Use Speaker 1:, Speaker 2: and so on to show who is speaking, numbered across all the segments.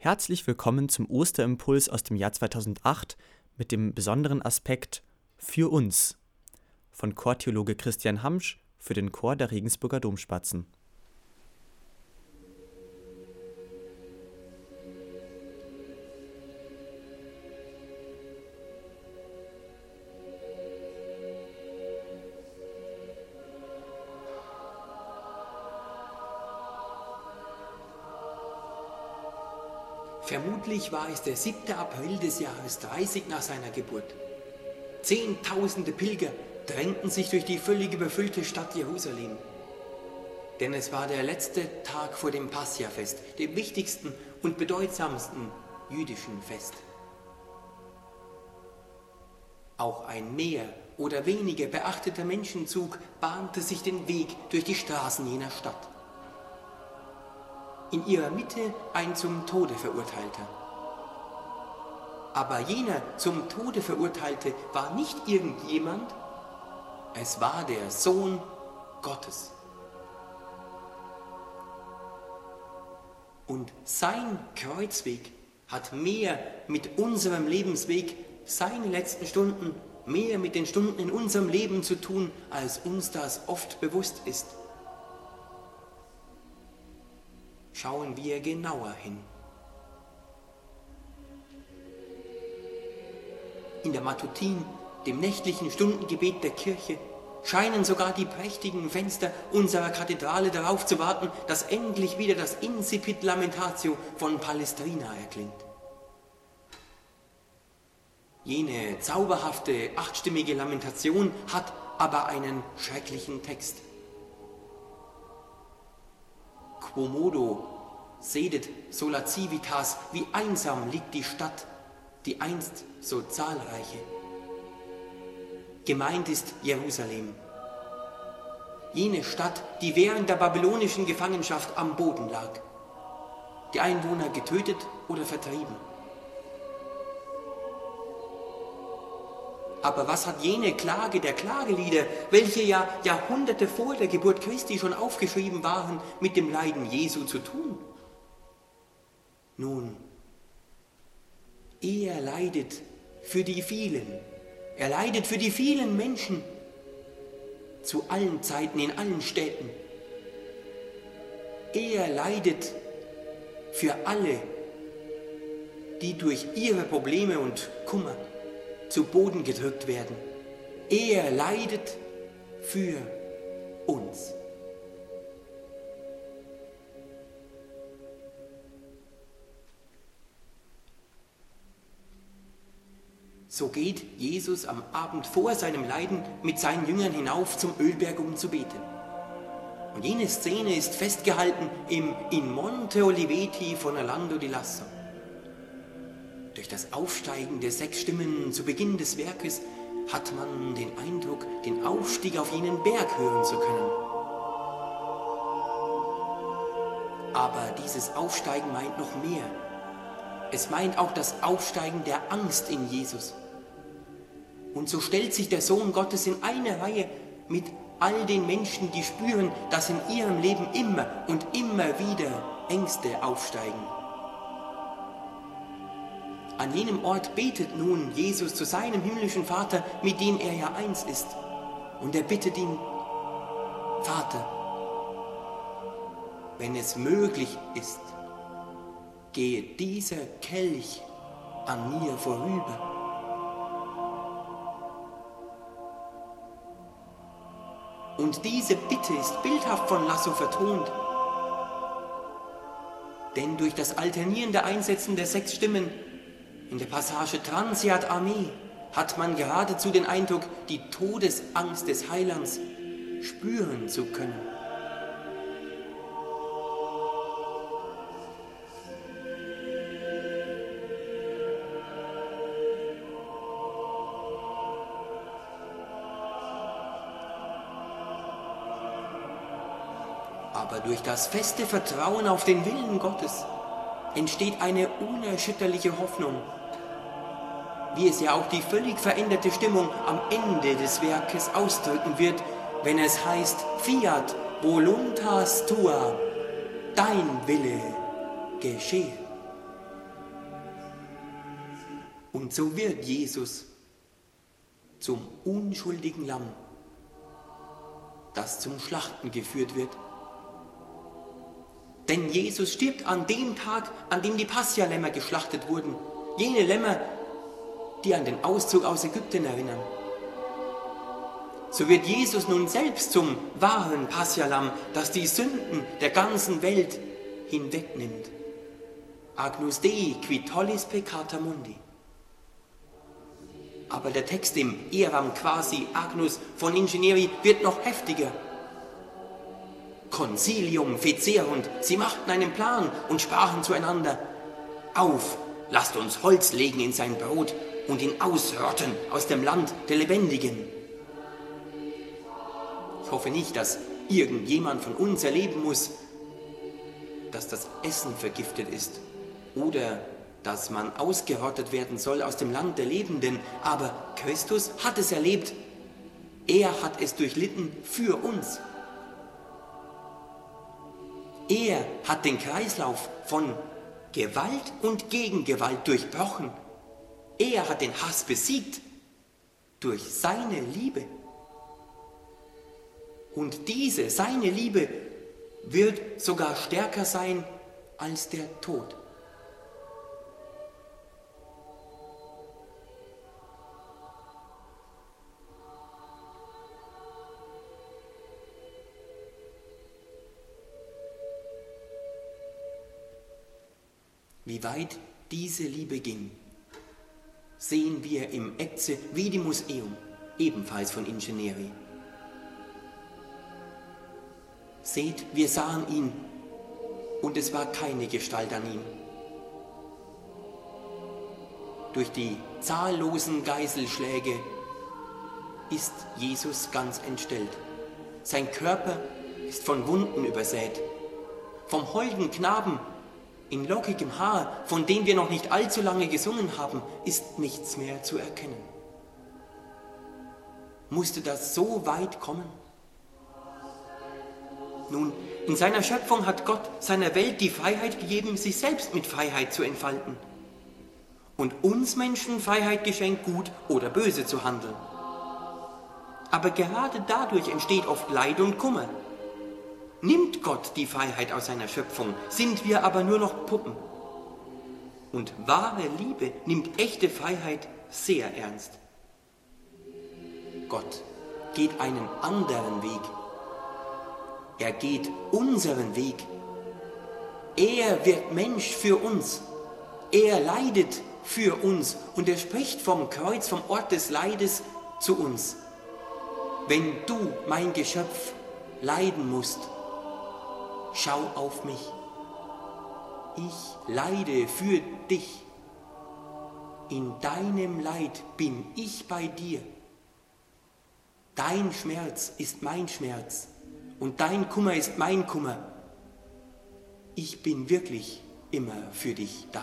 Speaker 1: Herzlich willkommen zum Osterimpuls aus dem Jahr 2008 mit dem besonderen Aspekt Für uns von Chortheologe Christian Hamsch für den Chor der Regensburger Domspatzen.
Speaker 2: Vermutlich war es der 7. April des Jahres 30 nach seiner Geburt. Zehntausende Pilger drängten sich durch die völlig überfüllte Stadt Jerusalem. Denn es war der letzte Tag vor dem Passiafest, dem wichtigsten und bedeutsamsten jüdischen Fest. Auch ein mehr oder weniger beachteter Menschenzug bahnte sich den Weg durch die Straßen jener Stadt in ihrer Mitte ein zum Tode verurteilter. Aber jener zum Tode verurteilte war nicht irgendjemand, es war der Sohn Gottes. Und sein Kreuzweg hat mehr mit unserem Lebensweg, seine letzten Stunden, mehr mit den Stunden in unserem Leben zu tun, als uns das oft bewusst ist. schauen wir genauer hin. In der Matutin, dem nächtlichen Stundengebet der Kirche, scheinen sogar die prächtigen Fenster unserer Kathedrale darauf zu warten, dass endlich wieder das Incipit Lamentatio von Palestrina erklingt. Jene zauberhafte achtstimmige Lamentation hat aber einen schrecklichen Text. Quomodo, sedet sola civitas, wie einsam liegt die Stadt, die einst so zahlreiche. Gemeint ist Jerusalem, jene Stadt, die während der babylonischen Gefangenschaft am Boden lag, die Einwohner getötet oder vertrieben. Aber was hat jene Klage der Klagelieder, welche ja Jahrhunderte vor der Geburt Christi schon aufgeschrieben waren, mit dem Leiden Jesu zu tun? Nun, er leidet für die vielen. Er leidet für die vielen Menschen zu allen Zeiten, in allen Städten. Er leidet für alle, die durch ihre Probleme und Kummer zu Boden gedrückt werden. Er leidet für uns. So geht Jesus am Abend vor seinem Leiden mit seinen Jüngern hinauf zum Ölberg, um zu beten. Und jene Szene ist festgehalten im In Monte Oliveti von Orlando di Lasso. Durch das Aufsteigen der sechs Stimmen zu Beginn des Werkes hat man den Eindruck, den Aufstieg auf jenen Berg hören zu können. Aber dieses Aufsteigen meint noch mehr. Es meint auch das Aufsteigen der Angst in Jesus. Und so stellt sich der Sohn Gottes in eine Reihe mit all den Menschen, die spüren, dass in ihrem Leben immer und immer wieder Ängste aufsteigen. An jenem Ort betet nun Jesus zu seinem himmlischen Vater, mit dem er ja eins ist. Und er bittet ihn, Vater, wenn es möglich ist, gehe dieser Kelch an mir vorüber. Und diese Bitte ist bildhaft von Lasso vertont. Denn durch das alternierende Einsetzen der sechs Stimmen in der Passage Transiat Armee hat man geradezu den Eindruck, die Todesangst des Heilands spüren zu können. Aber durch das feste Vertrauen auf den Willen Gottes entsteht eine unerschütterliche Hoffnung wie es ja auch die völlig veränderte Stimmung am Ende des Werkes ausdrücken wird, wenn es heißt, Fiat voluntas tua, dein Wille geschehe. Und so wird Jesus zum unschuldigen Lamm, das zum Schlachten geführt wird. Denn Jesus stirbt an dem Tag, an dem die Passia-Lämmer geschlachtet wurden. Jene Lämmer, die an den Auszug aus Ägypten erinnern. So wird Jesus nun selbst zum wahren Passialamm, das die Sünden der ganzen Welt hinwegnimmt. Agnus Dei qui tollis peccata mundi. Aber der Text im Eram quasi Agnus von Ingenieri wird noch heftiger. Concilium fecerunt, sie machten einen Plan und sprachen zueinander, auf, lasst uns Holz legen in sein Brot und ihn ausrotten aus dem Land der Lebendigen. Ich hoffe nicht, dass irgendjemand von uns erleben muss, dass das Essen vergiftet ist oder dass man ausgerottet werden soll aus dem Land der Lebenden. Aber Christus hat es erlebt. Er hat es durchlitten für uns. Er hat den Kreislauf von Gewalt und Gegengewalt durchbrochen. Er hat den Hass besiegt durch seine Liebe. Und diese, seine Liebe, wird sogar stärker sein als der Tod. Wie weit diese Liebe ging, sehen wir im Ecce Vidimus Eum, ebenfalls von Ingenieri. Seht, wir sahen ihn, und es war keine Gestalt an ihm. Durch die zahllosen Geißelschläge ist Jesus ganz entstellt. Sein Körper ist von Wunden übersät. Vom holden Knaben in lockigem Haar, von dem wir noch nicht allzu lange gesungen haben, ist nichts mehr zu erkennen. Musste das so weit kommen? Nun, in seiner Schöpfung hat Gott seiner Welt die Freiheit gegeben, sich selbst mit Freiheit zu entfalten. Und uns Menschen Freiheit geschenkt, gut oder böse zu handeln. Aber gerade dadurch entsteht oft Leid und Kummer. Nimmt Gott die Freiheit aus seiner Schöpfung, sind wir aber nur noch Puppen. Und wahre Liebe nimmt echte Freiheit sehr ernst. Gott geht einen anderen Weg. Er geht unseren Weg. Er wird Mensch für uns. Er leidet für uns und er spricht vom Kreuz, vom Ort des Leides zu uns. Wenn du, mein Geschöpf, leiden musst, schau auf mich. Ich leide für dich. In deinem Leid bin ich bei dir. Dein Schmerz ist mein Schmerz und dein Kummer ist mein Kummer. Ich bin wirklich immer für dich da.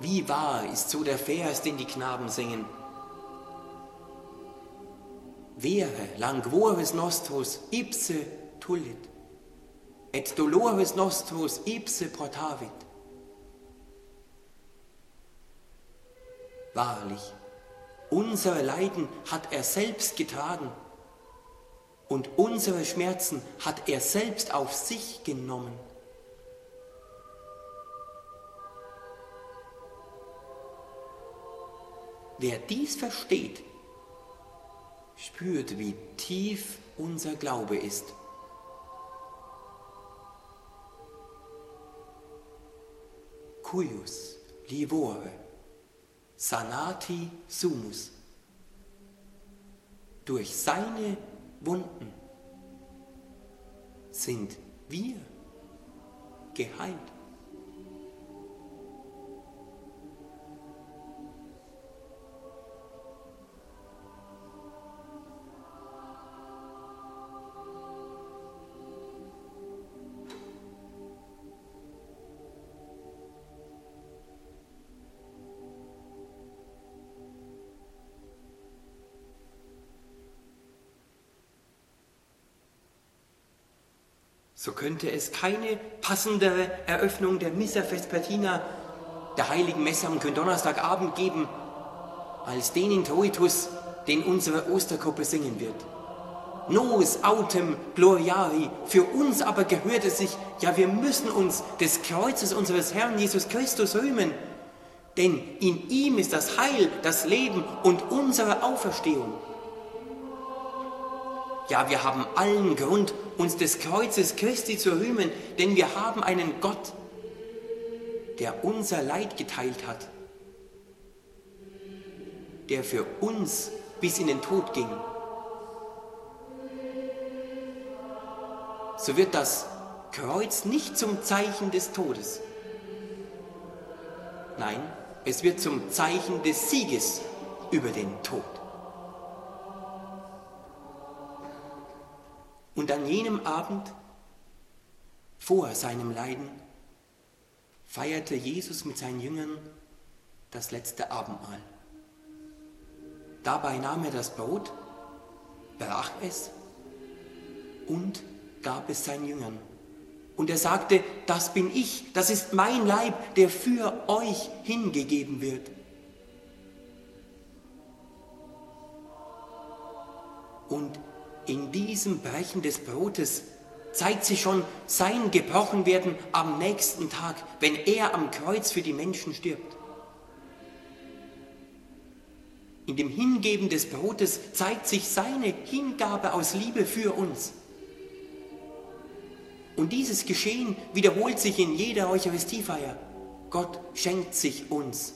Speaker 2: Wie wahr ist so der Vers, den die Knaben singen? Vere languores nostros ipse tullit, et dolores nostros ipse portavit. Wahrlich, unsere Leiden hat er selbst getragen und unsere Schmerzen hat er selbst auf sich genommen. Wer dies versteht, spürt, wie tief unser Glaube ist. Cuius livore sanati sumus. Durch seine Wunden sind wir geheilt. So könnte es keine passendere Eröffnung der Missa Vespertina, der heiligen Messe am Donnerstagabend geben, als den Introitus, den unsere Ostergruppe singen wird. Nos autem gloriari, für uns aber gehört es sich, ja wir müssen uns des Kreuzes unseres Herrn Jesus Christus rühmen, denn in ihm ist das Heil, das Leben und unsere Auferstehung. Ja, wir haben allen Grund, uns des Kreuzes Christi zu rühmen, denn wir haben einen Gott, der unser Leid geteilt hat, der für uns bis in den Tod ging. So wird das Kreuz nicht zum Zeichen des Todes. Nein, es wird zum Zeichen des Sieges über den Tod. Und an jenem Abend, vor seinem Leiden, feierte Jesus mit seinen Jüngern das letzte Abendmahl. Dabei nahm er das Brot, brach es und gab es seinen Jüngern. Und er sagte, das bin ich, das ist mein Leib, der für euch hingegeben wird. Und in diesem Brechen des Brotes zeigt sich schon sein Gebrochenwerden am nächsten Tag, wenn er am Kreuz für die Menschen stirbt. In dem Hingeben des Brotes zeigt sich seine Hingabe aus Liebe für uns. Und dieses Geschehen wiederholt sich in jeder Eucharistiefeier. Gott schenkt sich uns.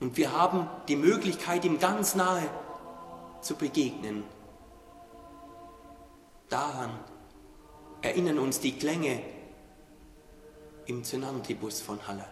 Speaker 2: Und wir haben die Möglichkeit, ihm ganz nahe zu begegnen. Daran erinnern uns die Klänge im Zynantibus von Halle.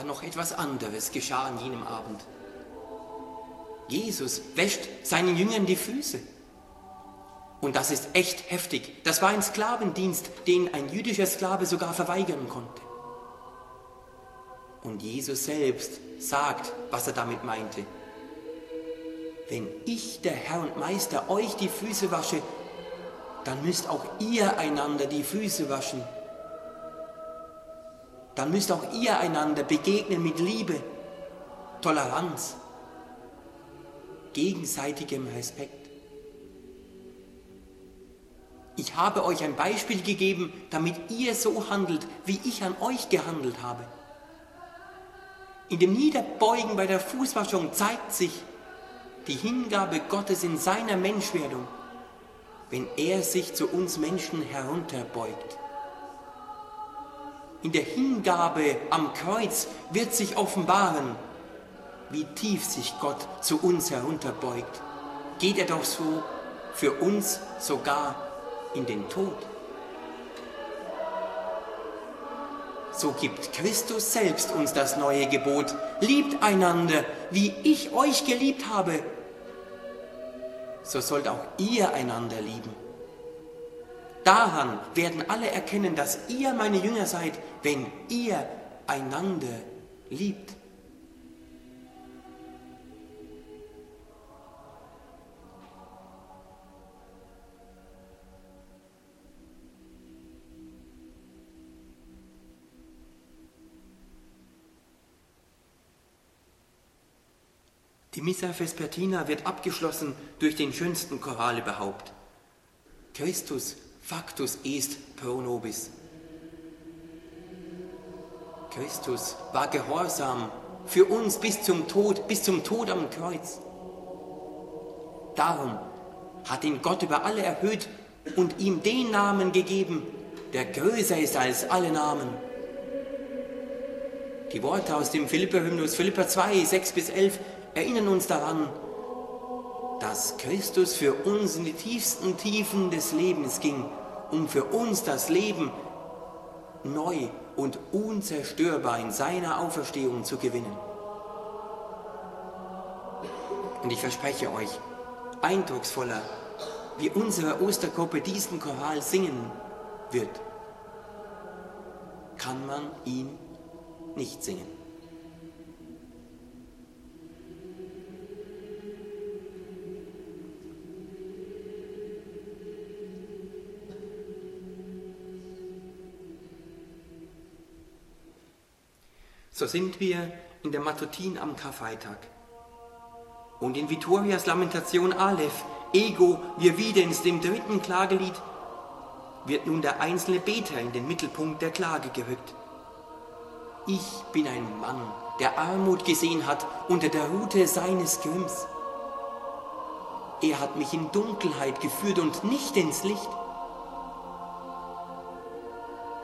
Speaker 2: Aber noch etwas anderes geschah an jenem Abend. Jesus wäscht seinen Jüngern die Füße. Und das ist echt heftig. Das war ein Sklavendienst, den ein jüdischer Sklave sogar verweigern konnte. Und Jesus selbst sagt, was er damit meinte. Wenn ich, der Herr und Meister, euch die Füße wasche, dann müsst auch ihr einander die Füße waschen dann müsst auch ihr einander begegnen mit Liebe, Toleranz, gegenseitigem Respekt. Ich habe euch ein Beispiel gegeben, damit ihr so handelt, wie ich an euch gehandelt habe. In dem Niederbeugen bei der Fußwaschung zeigt sich die Hingabe Gottes in seiner Menschwerdung, wenn er sich zu uns Menschen herunterbeugt. In der Hingabe am Kreuz wird sich offenbaren, wie tief sich Gott zu uns herunterbeugt. Geht er doch so für uns sogar in den Tod. So gibt Christus selbst uns das neue Gebot. Liebt einander, wie ich euch geliebt habe. So sollt auch ihr einander lieben. Daran werden alle erkennen, dass ihr meine Jünger seid, wenn ihr einander liebt. Die Missa Vespertina wird abgeschlossen durch den schönsten Choral überhaupt. Christus Factus est pro nobis. Christus war gehorsam für uns bis zum Tod, bis zum Tod am Kreuz. Darum hat ihn Gott über alle erhöht und ihm den Namen gegeben, der größer ist als alle Namen. Die Worte aus dem Philipper-Hymnus, Philipper 2, 6 bis 11, erinnern uns daran, dass Christus für uns in die tiefsten Tiefen des Lebens ging um für uns das Leben neu und unzerstörbar in seiner Auferstehung zu gewinnen. Und ich verspreche euch, eindrucksvoller, wie unsere Ostergruppe diesen Choral singen wird, kann man ihn nicht singen. So sind wir in der Matutin am Karfreitag. Und in Vittorias Lamentation Aleph, Ego, wir videns, dem dritten Klagelied, wird nun der einzelne Beter in den Mittelpunkt der Klage gerückt. Ich bin ein Mann, der Armut gesehen hat unter der Rute seines Grimms. Er hat mich in Dunkelheit geführt und nicht ins Licht.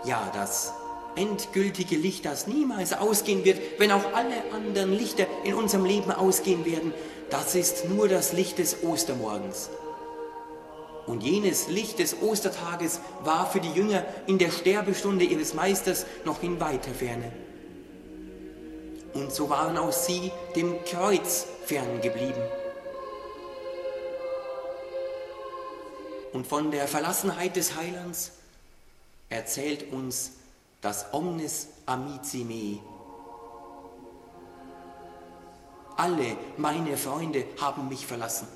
Speaker 2: Ja, das endgültige Licht, das niemals ausgehen wird, wenn auch alle anderen Lichter in unserem Leben ausgehen werden, das ist nur das Licht des Ostermorgens. Und jenes Licht des Ostertages war für die Jünger in der Sterbestunde ihres Meisters noch in weiter Ferne. Und so waren auch sie dem Kreuz fern geblieben. Und von der Verlassenheit des Heilands erzählt uns das Omnis Amici Me. Alle meine Freunde haben mich verlassen.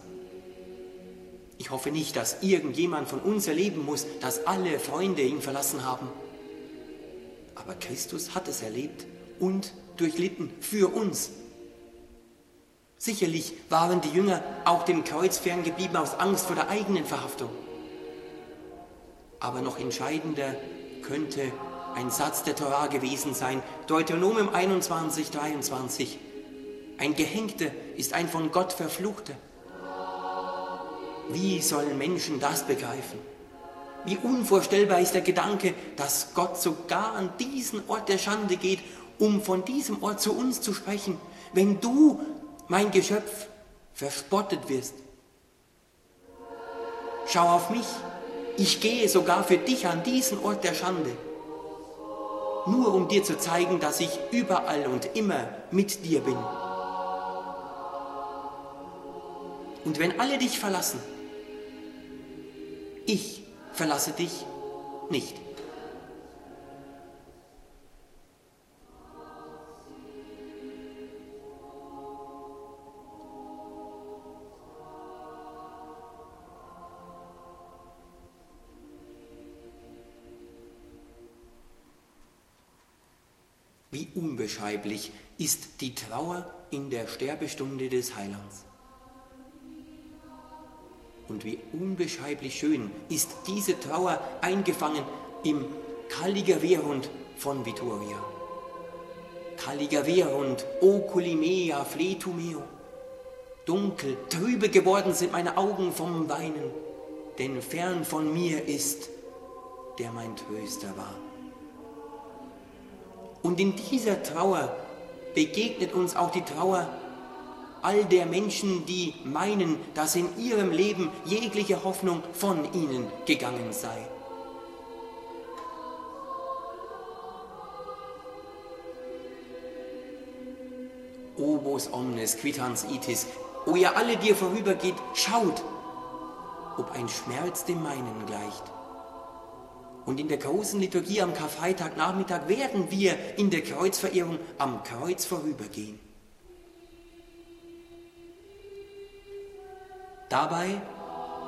Speaker 2: Ich hoffe nicht, dass irgendjemand von uns erleben muss, dass alle Freunde ihn verlassen haben. Aber Christus hat es erlebt und durchlitten für uns. Sicherlich waren die Jünger auch dem Kreuz ferngeblieben aus Angst vor der eigenen Verhaftung. Aber noch entscheidender könnte ein Satz der Torah gewesen sein. Deuteronomium 21, 23. Ein Gehängter ist ein von Gott Verfluchter. Wie sollen Menschen das begreifen? Wie unvorstellbar ist der Gedanke, dass Gott sogar an diesen Ort der Schande geht, um von diesem Ort zu uns zu sprechen, wenn du, mein Geschöpf, verspottet wirst. Schau auf mich, ich gehe sogar für dich an diesen Ort der Schande nur um dir zu zeigen, dass ich überall und immer mit dir bin. Und wenn alle dich verlassen, ich verlasse dich nicht. Wie unbeschreiblich ist die Trauer in der Sterbestunde des Heilands. Und wie unbeschreiblich schön ist diese Trauer eingefangen im Caligaverund von Vittoria. Caligaverund, oculimea fletumeo. Dunkel, trübe geworden sind meine Augen vom Weinen, denn fern von mir ist, der mein Tröster war. Und in dieser Trauer begegnet uns auch die Trauer all der Menschen, die meinen, dass in ihrem Leben jegliche Hoffnung von ihnen gegangen sei. Obos omnes quittans itis, o ihr alle, die ihr vorübergeht, schaut, ob ein Schmerz dem meinen gleicht. Und in der großen Liturgie am Karfreitagnachmittag werden wir in der Kreuzverehrung am Kreuz vorübergehen. Dabei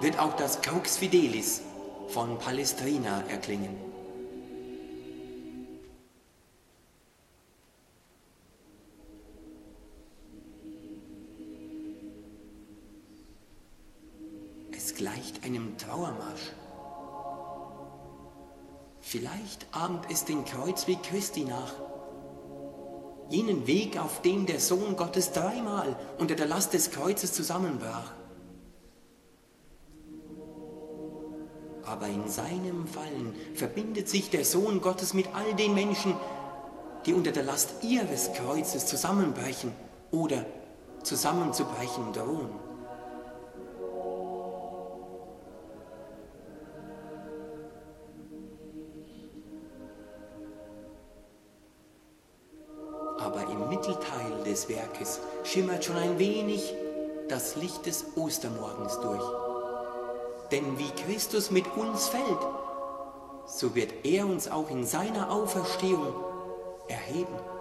Speaker 2: wird auch das Crux Fidelis von Palestrina erklingen. Es gleicht einem Trauermarsch. Vielleicht ahmt es den Kreuzweg Christi nach. Jenen Weg, auf dem der Sohn Gottes dreimal unter der Last des Kreuzes zusammenbrach. Aber in seinem Fallen verbindet sich der Sohn Gottes mit all den Menschen, die unter der Last ihres Kreuzes zusammenbrechen oder zusammenzubrechen drohen. Des Werkes schimmert schon ein wenig das Licht des Ostermorgens durch. Denn wie Christus mit uns fällt, so wird er uns auch in seiner Auferstehung erheben.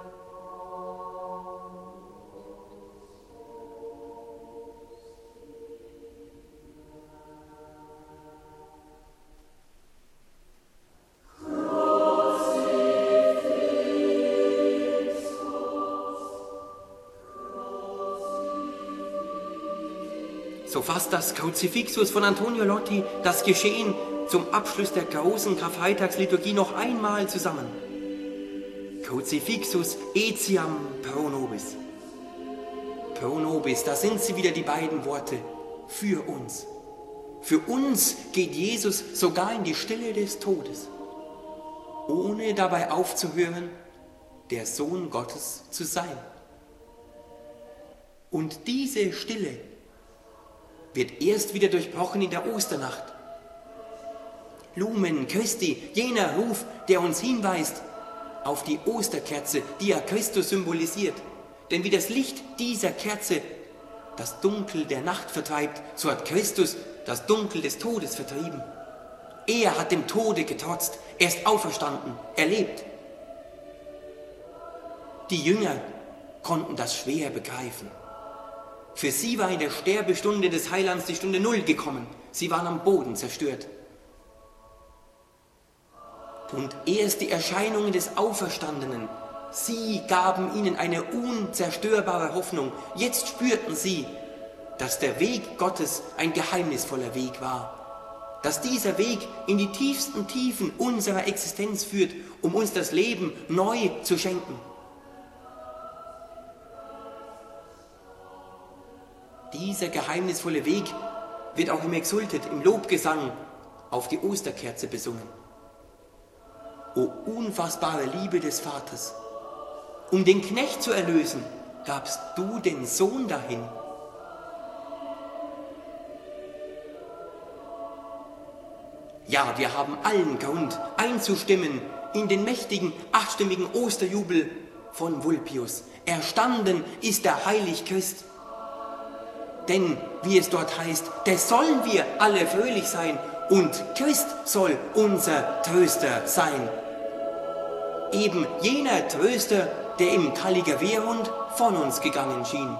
Speaker 2: Fasst das Kruzifixus von Antonio Lotti das Geschehen zum Abschluss der großen Karfreitagsliturgie noch einmal zusammen. Crucifixus etiam pro nobis. Pro nobis, da sind sie wieder die beiden Worte für uns. Für uns geht Jesus sogar in die Stille des Todes, ohne dabei aufzuhören, der Sohn Gottes zu sein. Und diese Stille wird erst wieder durchbrochen in der Osternacht. Lumen Christi, jener Ruf, der uns hinweist auf die Osterkerze, die ja Christus symbolisiert. Denn wie das Licht dieser Kerze das Dunkel der Nacht vertreibt, so hat Christus das Dunkel des Todes vertrieben. Er hat dem Tode getrotzt, er ist auferstanden, er lebt. Die Jünger konnten das schwer begreifen. Für sie war in der Sterbestunde des Heilands die Stunde Null gekommen. Sie waren am Boden zerstört. Und erst die Erscheinungen des Auferstandenen, sie gaben ihnen eine unzerstörbare Hoffnung. Jetzt spürten sie, dass der Weg Gottes ein geheimnisvoller Weg war. Dass dieser Weg in die tiefsten Tiefen unserer Existenz führt, um uns das Leben neu zu schenken. Dieser geheimnisvolle Weg wird auch im Exultet, im Lobgesang auf die Osterkerze besungen. O unfassbare Liebe des Vaters, um den Knecht zu erlösen, gabst du den Sohn dahin. Ja, wir haben allen Grund einzustimmen in den mächtigen achtstimmigen Osterjubel von Vulpius. Erstanden ist der Heilig Christ. Denn, wie es dort heißt, des sollen wir alle fröhlich sein und Christ soll unser Tröster sein. Eben jener Tröster, der im Kaligaverund von uns gegangen schien.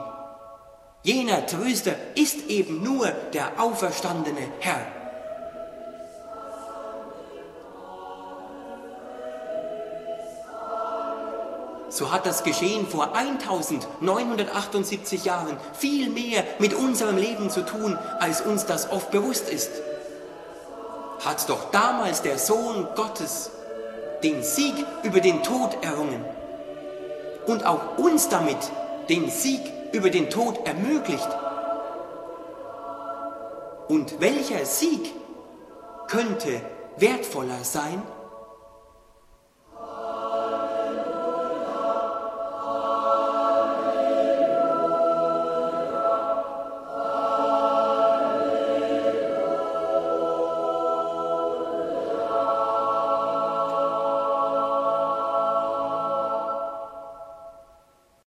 Speaker 2: Jener Tröster ist eben nur der auferstandene Herr. So hat das Geschehen vor 1978 Jahren viel mehr mit unserem Leben zu tun, als uns das oft bewusst ist. Hat doch damals der Sohn Gottes den Sieg über den Tod errungen und auch uns damit den Sieg über den Tod ermöglicht. Und welcher Sieg könnte wertvoller sein